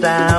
down.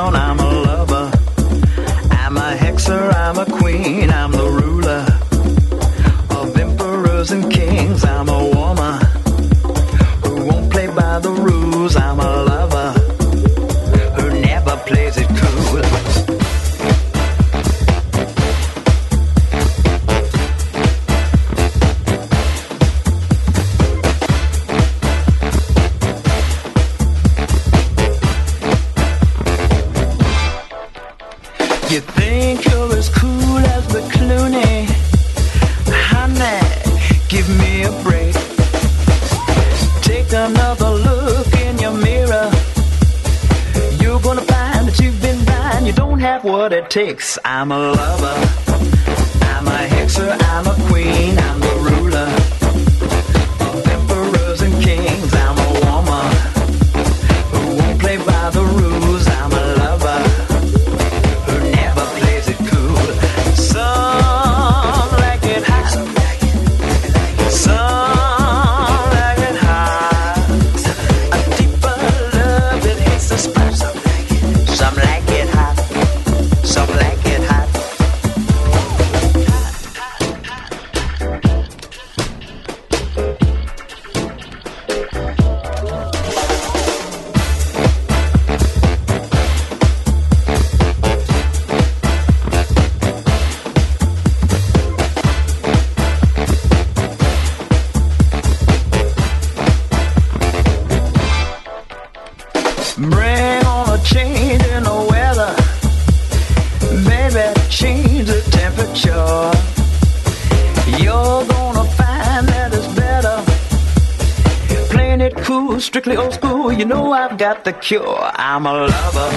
got the cure. I'm a lover.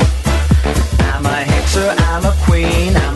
I'm a hexer. I'm a queen. I'm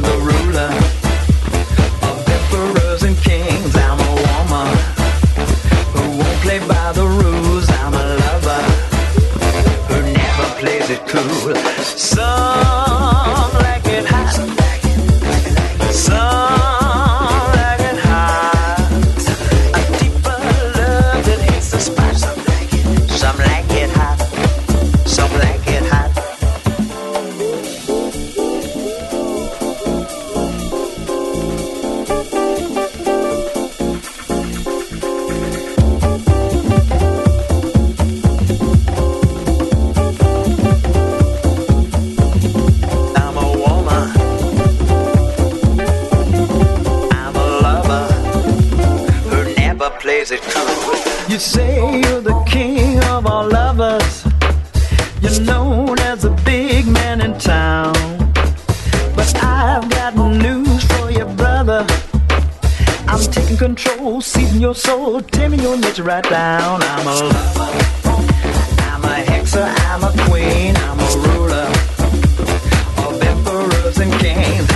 is it true? You say you're the king of all lovers. You're known as the big man in town. But I've got news for your brother. I'm taking control, seizing your soul, tearing your nature right down. I'm a lover. I'm a hexer. I'm a queen. I'm a ruler of emperors and kings.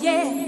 Yeah.